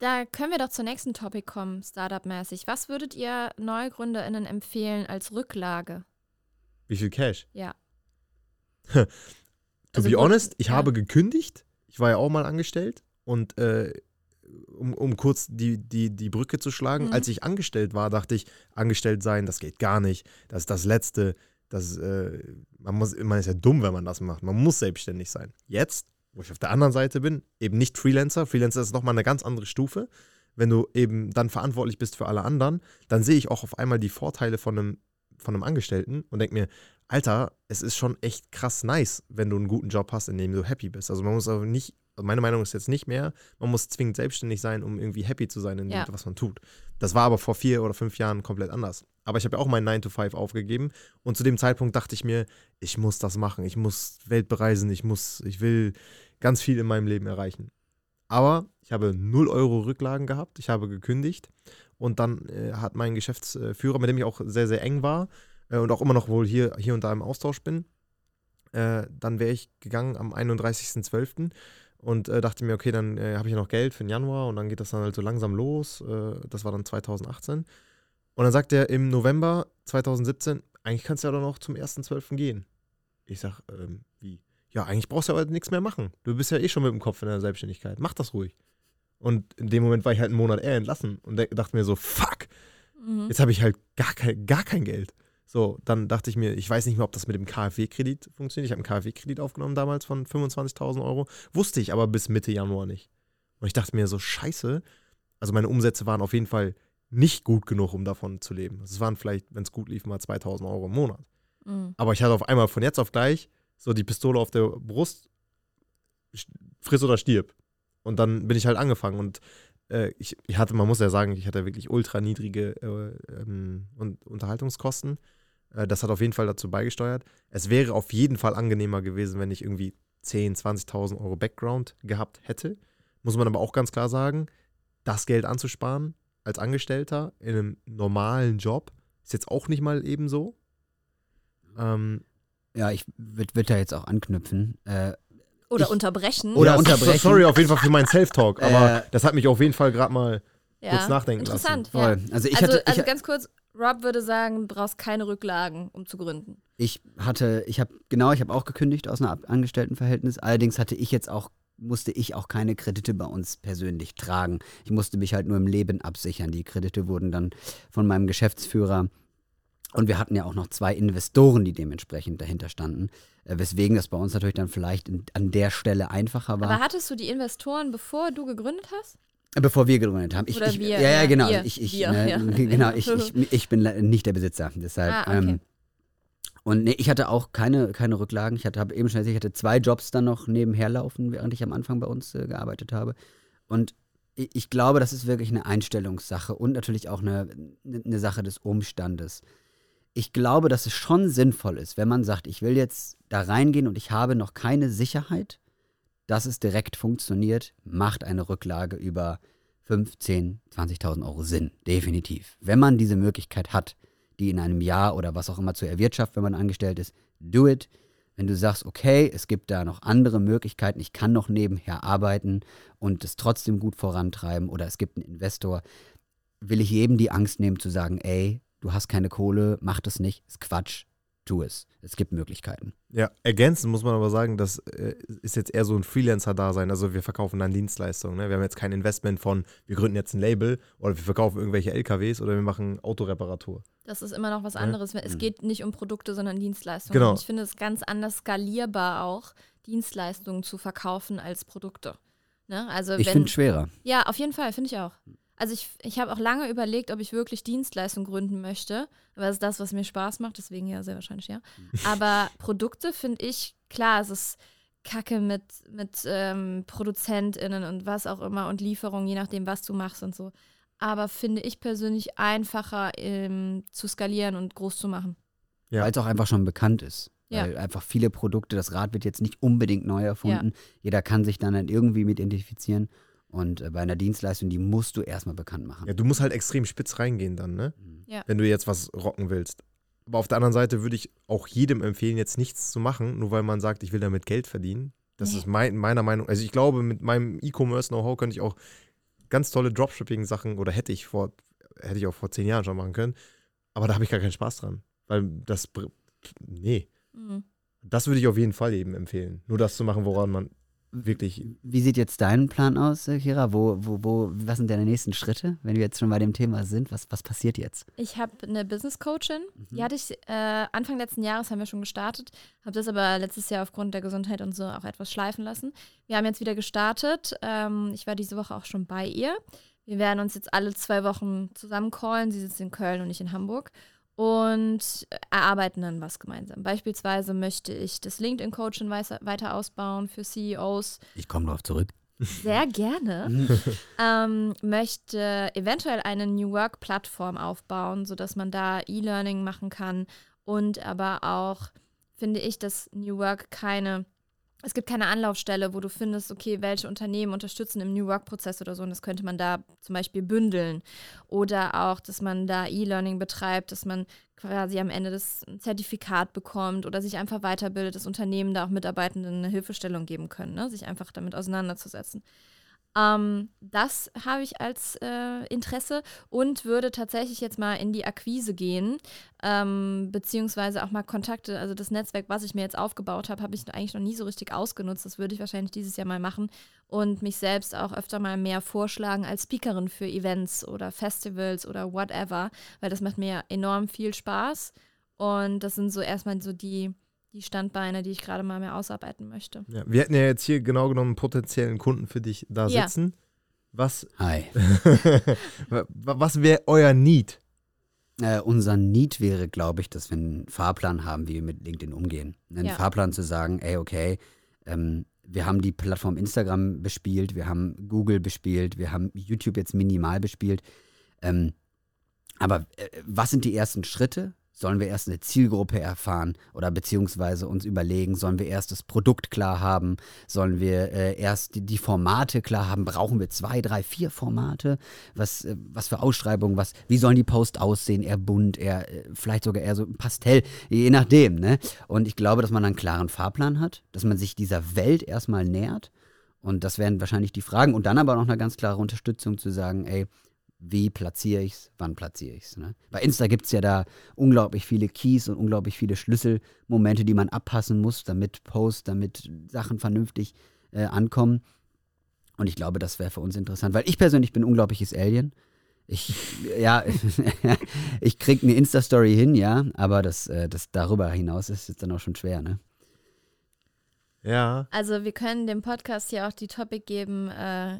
Da können wir doch zur nächsten Topic kommen, Startup-mäßig. Was würdet ihr NeugründerInnen empfehlen als Rücklage? Wie viel Cash? Ja. To Also be gut, honest, ich ja. habe gekündigt. Ich war ja auch mal angestellt. Und äh, um, um kurz die, die, die Brücke zu schlagen, Mhm. als ich angestellt war, dachte ich, angestellt sein, das geht gar nicht. Das ist das Letzte. Das, äh, man, muss, man ist ja dumm, wenn man das macht. Man muss selbstständig sein. Jetzt, wo ich auf der anderen Seite bin, eben nicht Freelancer. Freelancer ist nochmal eine ganz andere Stufe. Wenn du eben dann verantwortlich bist für alle anderen, dann sehe ich auch auf einmal die Vorteile von einem, von einem Angestellten und denke mir, Alter, es ist schon echt krass nice, wenn du einen guten Job hast, in dem du happy bist. Also man muss aber nicht, also meine Meinung ist jetzt nicht mehr, man muss zwingend selbstständig sein, um irgendwie happy zu sein in Ja. dem, was man tut. Das war aber vor vier oder fünf Jahren komplett anders. Aber ich habe ja auch meinen 9 to 5 aufgegeben und zu dem Zeitpunkt dachte ich mir, ich muss das machen, ich muss Welt bereisen, ich muss, ich will ganz viel in meinem Leben erreichen. Aber ich habe 0 Euro Rücklagen gehabt, ich habe gekündigt und dann äh, hat mein Geschäftsführer, mit dem ich auch sehr, sehr eng war äh, und auch immer noch wohl hier, hier und da im Austausch bin, äh, dann wäre ich gegangen am 31.12. und äh, dachte mir, okay, dann äh, habe ich ja noch Geld für den Januar und dann geht das dann halt so langsam los. Äh, das war dann 2018. Und dann sagt er im November 2017, eigentlich kannst du ja dann auch zum 1.12. gehen. Ich sag, ähm, wie? Ja, eigentlich brauchst du aber nichts mehr machen. Du bist ja eh schon mit dem Kopf in der Selbstständigkeit. Mach das ruhig. Und in dem Moment war ich halt einen Monat eher entlassen und dachte mir so, fuck, Mhm. jetzt habe ich halt gar kein, gar kein Geld. So, dann dachte ich mir, ich weiß nicht mehr, ob das mit dem KfW-Kredit funktioniert. Ich habe einen KfW-Kredit aufgenommen damals von 25.000 Euro. Wusste ich aber bis Mitte Januar nicht. Und ich dachte mir so, scheiße. Also meine Umsätze waren auf jeden Fall nicht gut genug, um davon zu leben. Es waren vielleicht, wenn es gut lief, mal 2.000 Euro im Monat. Mhm. Aber ich hatte auf einmal von jetzt auf gleich so die Pistole auf der Brust, friss oder stirb. Und dann bin ich halt angefangen und äh, ich, ich hatte, man muss ja sagen, ich hatte wirklich ultra niedrige äh, ähm, und Unterhaltungskosten. Äh, das hat auf jeden Fall dazu beigesteuert. Es wäre auf jeden Fall angenehmer gewesen, wenn ich irgendwie 10.000, 20.000 Euro Background gehabt hätte. Muss man aber auch ganz klar sagen, das Geld anzusparen als Angestellter in einem normalen Job ist jetzt auch nicht mal eben so. Ähm, Ja, ich würde würd da jetzt auch anknüpfen. Äh, Oder ich- unterbrechen. Oder Ja, unterbrechen. Sorry auf jeden Fall für meinen Self-Talk, aber Äh, das hat mich auf jeden Fall gerade mal kurz nachdenken Interessant, Voll. ja. Also ich also, hatte, ich, also ganz kurz, Rob würde sagen, du brauchst keine Rücklagen, um zu gründen. ich hatte, ich habe, genau, ich habe auch gekündigt aus einem Angestelltenverhältnis. Allerdings hatte ich jetzt auch, musste ich auch keine Kredite bei uns persönlich tragen. Ich musste mich halt nur im Leben absichern. Die Kredite wurden dann von meinem Geschäftsführer und wir hatten ja auch noch zwei Investoren, die dementsprechend dahinter standen. Äh, weswegen das bei uns natürlich dann vielleicht in, an der Stelle einfacher war. Aber hattest du die Investoren, bevor du gegründet hast? Bevor wir gegründet haben. Ich, Oder ich, wir, ja, ja, genau. ihr, ich, ich, wir, ne, ja. genau, ich, ich, ich bin nicht der Besitzer. Deshalb. Ah, okay. ähm, und nee, ich hatte auch keine, keine Rücklagen. Ich hatte, habe eben schon erzählt, ich hatte zwei Jobs dann noch nebenher laufen, während ich am Anfang bei uns äh, gearbeitet habe. Und ich, ich glaube, das ist wirklich eine Einstellungssache und natürlich auch eine, eine Sache des Umstandes. Ich glaube, dass es schon sinnvoll ist, wenn man sagt, ich will jetzt da reingehen und ich habe noch keine Sicherheit, dass es direkt funktioniert, macht eine Rücklage über 5, 10, 20.000 Euro Sinn. Definitiv. Wenn man diese Möglichkeit hat, die in einem Jahr oder was auch immer zu erwirtschaften, wenn man angestellt ist, do it. Wenn du sagst, okay, es gibt da noch andere Möglichkeiten, ich kann noch nebenher arbeiten und es trotzdem gut vorantreiben oder es gibt einen Investor, will ich jedem die Angst nehmen zu sagen, ey, du hast keine Kohle, mach das nicht, ist Quatsch, tu es. Es gibt Möglichkeiten. Ja, ergänzend muss man aber sagen, das äh, ist jetzt eher so ein Freelancer-Dasein. Also wir verkaufen dann Dienstleistungen. Ne? Wir haben jetzt kein Investment von, wir gründen jetzt ein Label oder wir verkaufen irgendwelche LKWs oder wir machen Autoreparatur. Das ist immer noch was Ja. anderes. Es geht nicht um Produkte, sondern Dienstleistungen. Genau. Und ich finde es ganz anders skalierbar auch, Dienstleistungen zu verkaufen als Produkte. Ne? Also Ich wenn, finde es schwerer. Ja, auf jeden Fall, finde ich auch. Also ich, ich habe auch lange überlegt, ob ich wirklich Dienstleistungen gründen möchte. Aber das ist das, was mir Spaß macht, deswegen ja sehr wahrscheinlich ja. Aber Produkte finde ich, klar, es ist Kacke mit, mit ähm, ProduzentInnen und was auch immer und Lieferungen, je nachdem, was du machst und so. Aber finde ich persönlich einfacher ähm, zu skalieren und groß zu machen. Ja. Weil es auch einfach schon bekannt ist. Ja. Weil einfach viele Produkte, das Rad wird jetzt nicht unbedingt neu erfunden. Jeder kann sich dann, dann irgendwie mit identifizieren. Und äh, bei einer Dienstleistung, die musst du erstmal bekannt machen. Ja, du musst halt extrem spitz reingehen dann, ne? Ja. Wenn du jetzt was rocken willst. Aber auf der anderen Seite würde ich auch jedem empfehlen, jetzt nichts zu machen, nur weil man sagt, ich will damit Geld verdienen. Das Nee. ist mein, meiner Meinung. Also ich glaube, mit meinem E-Commerce-Know-how könnte ich auch ganz tolle Dropshipping-Sachen oder hätte ich vor, hätte ich auch vor zehn Jahren schon machen können. Aber da habe ich gar keinen Spaß dran. Weil das, br- nee, Mhm. das würde ich auf jeden Fall jedem empfehlen. Nur das zu machen, woran man wirklich Wie sieht jetzt dein Plan aus, äh, Kira? Wo, wo, wo, was sind deine nächsten Schritte, wenn wir jetzt schon bei dem Thema sind? Was, was passiert jetzt? Ich habe eine Business Coachin, Mhm. die hatte ich äh, Anfang letzten Jahres haben wir schon gestartet, habe das aber letztes Jahr aufgrund der Gesundheit und so auch etwas schleifen lassen. Wir haben jetzt wieder gestartet. Ähm, ich war diese Woche auch schon bei ihr. Wir werden uns jetzt alle zwei Wochen zusammen callen. Sie sitzt in Köln und ich in Hamburg und erarbeiten dann was gemeinsam. Beispielsweise möchte ich das LinkedIn-Coaching weiter, ausbauen für CEOs. Ich komme darauf zurück. Sehr gerne. ähm, möchte eventuell eine New Work-Plattform aufbauen, sodass man da E-Learning machen kann und aber auch finde ich, dass New Work keine, es gibt keine Anlaufstelle, wo du findest, okay, welche Unternehmen unterstützen im New Work-Prozess oder so und das könnte man da zum Beispiel bündeln oder auch, dass man da E-Learning betreibt, dass man quasi am Ende das Zertifikat bekommt oder sich einfach weiterbildet, dass Unternehmen da auch Mitarbeitenden eine Hilfestellung geben können, ne? sich einfach damit auseinanderzusetzen. Ähm, das habe ich als äh, Interesse und würde tatsächlich jetzt mal in die Akquise gehen, ähm, beziehungsweise auch mal Kontakte, also das Netzwerk, was ich mir jetzt aufgebaut habe, habe ich eigentlich noch nie so richtig ausgenutzt. Das würde ich wahrscheinlich dieses Jahr mal machen und mich selbst auch öfter mal mehr vorschlagen als Speakerin für Events oder Festivals oder whatever, weil das macht mir enorm viel Spaß und das sind so erstmal so die, die Standbeine, die ich gerade mal mehr ausarbeiten möchte. Ja, wir hätten ja jetzt hier genau genommen einen potenziellen Kunden für dich da Ja. sitzen. Was, Hi. was wäre euer Need? Äh, unser Need wäre, glaube ich, dass wir einen Fahrplan haben, wie wir mit LinkedIn umgehen. Einen Ja. Fahrplan zu sagen, ey, okay, ähm, wir haben die Plattform Instagram bespielt, wir haben Google bespielt, wir haben YouTube jetzt minimal bespielt. Ähm, aber äh, was sind die ersten Schritte? Sollen wir erst eine Zielgruppe erfahren oder beziehungsweise uns überlegen, sollen wir erst das Produkt klar haben? Sollen wir äh, erst die, die, Formate klar haben? Brauchen wir zwei, drei, vier Formate? Was, äh, was für Ausschreibungen? Was, wie sollen die Posts aussehen? Eher bunt, eher, äh, vielleicht sogar eher so Pastell, je nachdem. Ne? Und ich glaube, dass man einen klaren Fahrplan hat, dass man sich dieser Welt erstmal nähert. Und das wären wahrscheinlich die Fragen. Und dann aber noch eine ganz klare Unterstützung zu sagen, ey, wie platziere ich es, wann platziere ich es. Ne? Bei Insta gibt es ja da unglaublich viele Keys und unglaublich viele Schlüsselmomente, die man abpassen muss, damit Posts, damit Sachen vernünftig äh, ankommen. Und ich glaube, das wäre für uns interessant, weil ich persönlich bin ein unglaubliches Alien. Ich, ja, ich kriege eine Insta-Story hin, ja, aber das, äh, das darüber hinaus ist jetzt dann auch schon schwer, ne? Ja. Also wir können dem Podcast hier auch die Topic geben, äh,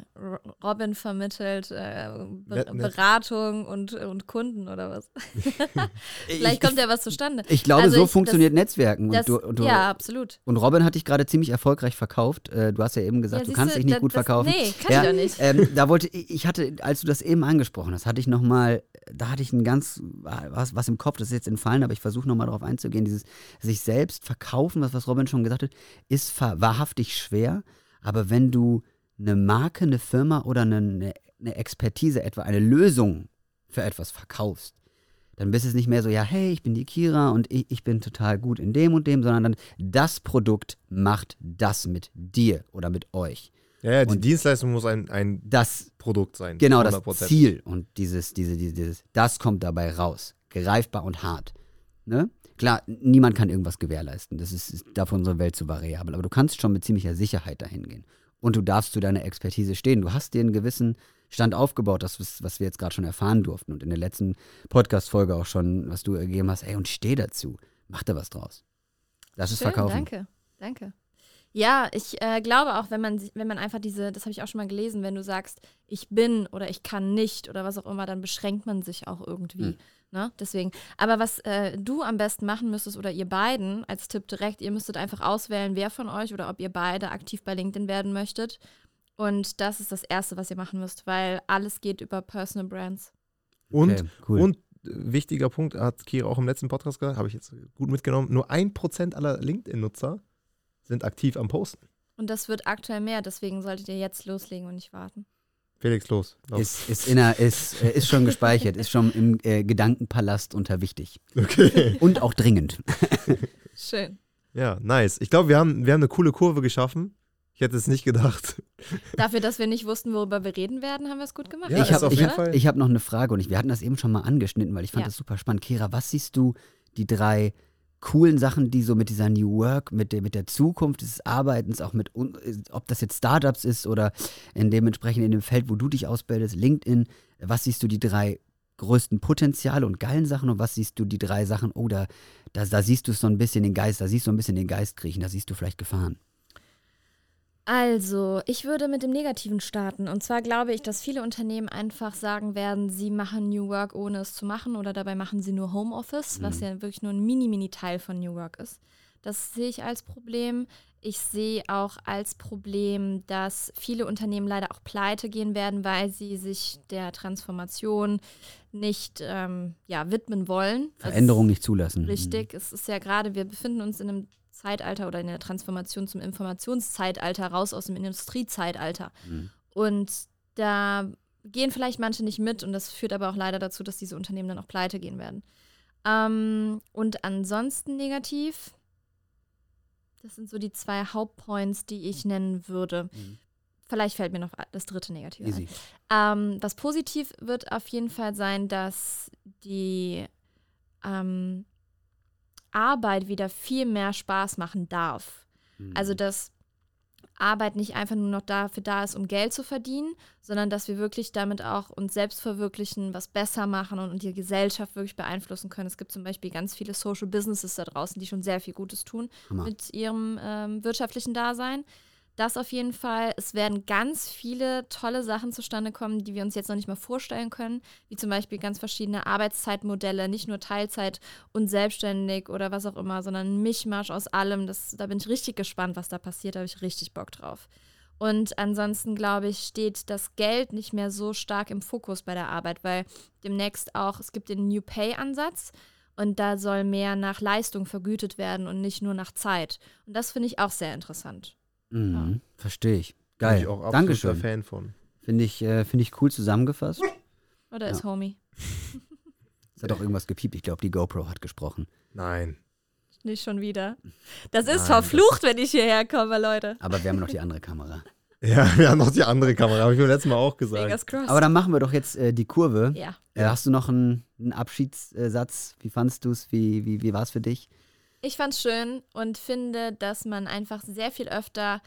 Robin vermittelt äh, Be net, net. Beratung und, und Kunden oder was. Vielleicht kommt ja was zustande. Ich glaube, also so ich, funktioniert das, Netzwerken. Das, und du, und du, ja, absolut. Und Robin hat dich gerade ziemlich erfolgreich verkauft. Äh, du hast ja eben gesagt, ja, du kannst dich nicht das, gut verkaufen. Nee, kann ja, ich doch nicht. Ähm, da wollte ich, hatte, als du das eben angesprochen hast, hatte ich nochmal, da hatte ich ein ganz, was, was im Kopf, das ist jetzt entfallen, aber ich versuche nochmal darauf einzugehen, dieses sich selbst verkaufen, was, was Robin schon gesagt hat, ist wahrhaftig schwer, aber wenn du eine Marke, eine Firma oder eine, eine Expertise, etwa eine Lösung für etwas verkaufst, dann bist es nicht mehr so, ja, hey, ich bin die Kira und ich, ich bin total gut in dem und dem, sondern dann das Produkt macht das mit dir oder mit euch. Ja, ja die und Dienstleistung muss ein, ein das, Produkt sein. Genau, 100%. das Ziel und dieses, diese, dieses, das kommt dabei raus. Greifbar und hart. Ne? Klar, niemand kann irgendwas gewährleisten. Das ist, ist dafür unsere Welt zu variabel. Aber du kannst schon mit ziemlicher Sicherheit dahin gehen. Und du darfst zu deiner Expertise stehen. Du hast dir einen gewissen Stand aufgebaut, das, was wir jetzt gerade schon erfahren durften. Und in der letzten Podcast-Folge auch schon, was du ergeben hast. Ey, und steh dazu. Mach da was draus. Das ist Verkaufen. Danke, danke. Ja, ich äh, glaube auch, wenn man, wenn man einfach diese, das habe ich auch schon mal gelesen, wenn du sagst, ich bin oder ich kann nicht oder was auch immer, dann beschränkt man sich auch irgendwie. Hm. Ne? Deswegen. Aber was äh, du am besten machen müsstest oder ihr beiden als Tipp direkt, ihr müsstet einfach auswählen, wer von euch oder ob ihr beide aktiv bei LinkedIn werden möchtet. Und das ist das Erste, was ihr machen müsst, weil alles geht über Personal Brands. Und, okay, cool. und wichtiger Punkt, hat Kira auch im letzten Podcast gesagt, habe ich jetzt gut mitgenommen, nur ein Prozent aller LinkedIn-Nutzer sind aktiv am Posten. Und das wird aktuell mehr, deswegen solltet ihr jetzt loslegen und nicht warten. Felix, los. Ist, ist, inner, ist, äh, ist schon gespeichert, ist schon im äh, Gedankenpalast unter wichtig. Okay. Und auch dringend. Schön. Ja, nice. Ich glaube, wir haben, wir haben eine coole Kurve geschaffen. Ich hätte es nicht gedacht. Dafür, dass wir nicht wussten, worüber wir reden werden, haben wir es gut gemacht. Ja, ich habe ich, hab noch eine Frage und ich, wir hatten das eben schon mal angeschnitten, weil ich fand ja. das super spannend. Kira, was siehst du die drei coolen Sachen, die so mit dieser New Work, mit der, mit der Zukunft des Arbeitens, auch mit, ob das jetzt Startups ist oder in dementsprechend in dem Feld, wo du dich ausbildest, LinkedIn, was siehst du die drei größten Potenziale und geilen Sachen und was siehst du die drei Sachen, oh, da, da, da siehst du so ein bisschen den Geist, da siehst du ein bisschen den Geist kriechen, da siehst du vielleicht Gefahren. Also, ich würde mit dem Negativen starten. Und zwar glaube ich, dass viele Unternehmen einfach sagen werden, sie machen New Work, ohne es zu machen, oder dabei machen sie nur Homeoffice, mhm. was ja wirklich nur ein mini-mini-Teil von New Work ist. Das sehe ich als Problem. Ich sehe auch als Problem, dass viele Unternehmen leider auch pleite gehen werden, weil sie sich der Transformation nicht ähm, ja, widmen wollen. Veränderung nicht zulassen. Richtig. Mhm. Es ist ja gerade, wir befinden uns in einem Zeitalter oder in der Transformation zum Informationszeitalter raus aus dem Industriezeitalter. Mhm. Und da gehen vielleicht manche nicht mit und das führt aber auch leider dazu, dass diese Unternehmen dann auch pleite gehen werden. Ähm, und ansonsten negativ, das sind so die zwei Hauptpoints, die ich nennen würde. Mhm. Vielleicht fällt mir noch das dritte Negativ ein. Ähm, was positiv wird auf jeden Fall sein, dass die ähm, Arbeit wieder viel mehr Spaß machen darf. Mhm. Also, dass Arbeit nicht einfach nur noch dafür da ist, um Geld zu verdienen, sondern dass wir wirklich damit auch uns selbst verwirklichen, was besser machen und, und die Gesellschaft wirklich beeinflussen können. Es gibt zum Beispiel ganz viele Social Businesses da draußen, die schon sehr viel Gutes tun Hammer. mit ihrem ähm, wirtschaftlichen Dasein. Das auf jeden Fall. Es werden ganz viele tolle Sachen zustande kommen, die wir uns jetzt noch nicht mal vorstellen können, wie zum Beispiel ganz verschiedene Arbeitszeitmodelle, nicht nur Teilzeit und selbstständig oder was auch immer, sondern Mischmasch aus allem. Das, da bin ich richtig gespannt, was da passiert. Da habe ich richtig Bock drauf. Und ansonsten, glaube ich, steht das Geld nicht mehr so stark im Fokus bei der Arbeit, weil demnächst auch, es gibt den New Pay-Ansatz Und da soll mehr nach Leistung vergütet werden und nicht nur nach Zeit. Und das finde ich auch sehr interessant. Mhm, Verstehe ich. Bin Geil. ich auch absoluter Dankeschön. Fan von. Finde ich, äh, finde ich cool zusammengefasst. Oder ist Homie? Es hat auch irgendwas gepiept. Ich glaube, die GoPro hat gesprochen. Nein. Nicht schon wieder. Das ist Nein, das- verflucht, wenn ich hierher komme, Leute. Aber wir haben noch die andere Kamera. Ja, wir haben noch die andere Kamera, habe ich mir letztes Mal auch gesagt. Aber dann machen wir doch jetzt äh, die Kurve. ja. Äh, hast du noch einen, einen Abschiedssatz? Wie fandst du es? Wie, wie, wie war es für dich? Ich fand's schön und finde, dass man einfach sehr viel öfter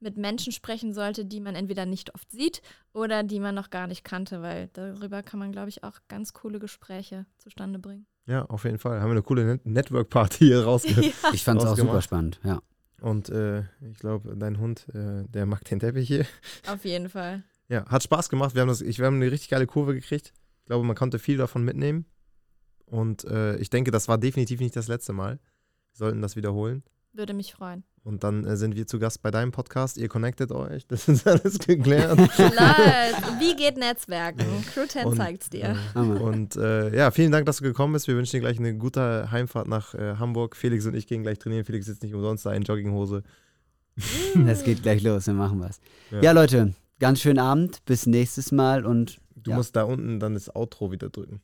mit Menschen sprechen sollte, die man entweder nicht oft sieht oder die man noch gar nicht kannte, weil darüber kann man, glaube ich, auch ganz coole Gespräche zustande bringen. Ja, auf jeden Fall. Haben wir eine coole Net Network-Party hier rausge... ja. Ich fand es auch super spannend, ja. Und äh, ich glaube, dein Hund, äh, der mag den Teppich hier. Auf jeden Fall. Ja, hat Spaß gemacht. Wir haben, das, ich, wir haben eine richtig geile Kurve gekriegt. Ich glaube, man konnte viel davon mitnehmen. Und äh, ich denke, das war definitiv nicht das letzte Mal. Sollten das wiederholen. Würde mich freuen. Und dann äh, sind wir zu Gast bei deinem Podcast. Ihr connectet euch. Das ist alles geklärt. Wie geht Netzwerken? Crew 10 Und, zeigt's dir. Hammer. Und äh, ja, vielen Dank, dass du gekommen bist. Wir wünschen dir gleich eine gute Heimfahrt nach äh, Hamburg. Felix und ich gehen gleich trainieren. Felix sitzt nicht umsonst da in Jogginghose. Es geht gleich los, wir machen was. Ja. Ja. Leute, ganz schönen Abend. Bis nächstes Mal und Du Ja. musst da unten dann das Outro wieder drücken.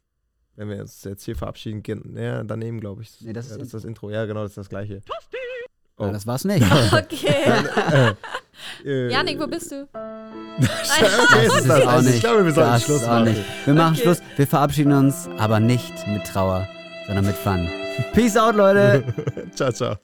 Wenn wir uns jetzt hier verabschieden, gehen- ja, daneben, glaube ich. Nee, das ist ja, das ist das Intro. Ja, genau, das ist das gleiche. ja, Oh. das war's nicht. Okay. Äh, Janik, wo bist du? Okay, ist das auch nicht. Ich glaube, wir sollten Das Schluss auch machen. nicht. Wir machen Okay. Schluss. Wir verabschieden uns, aber nicht mit Trauer, sondern mit Fun. Peace out, Leute. ciao, ciao.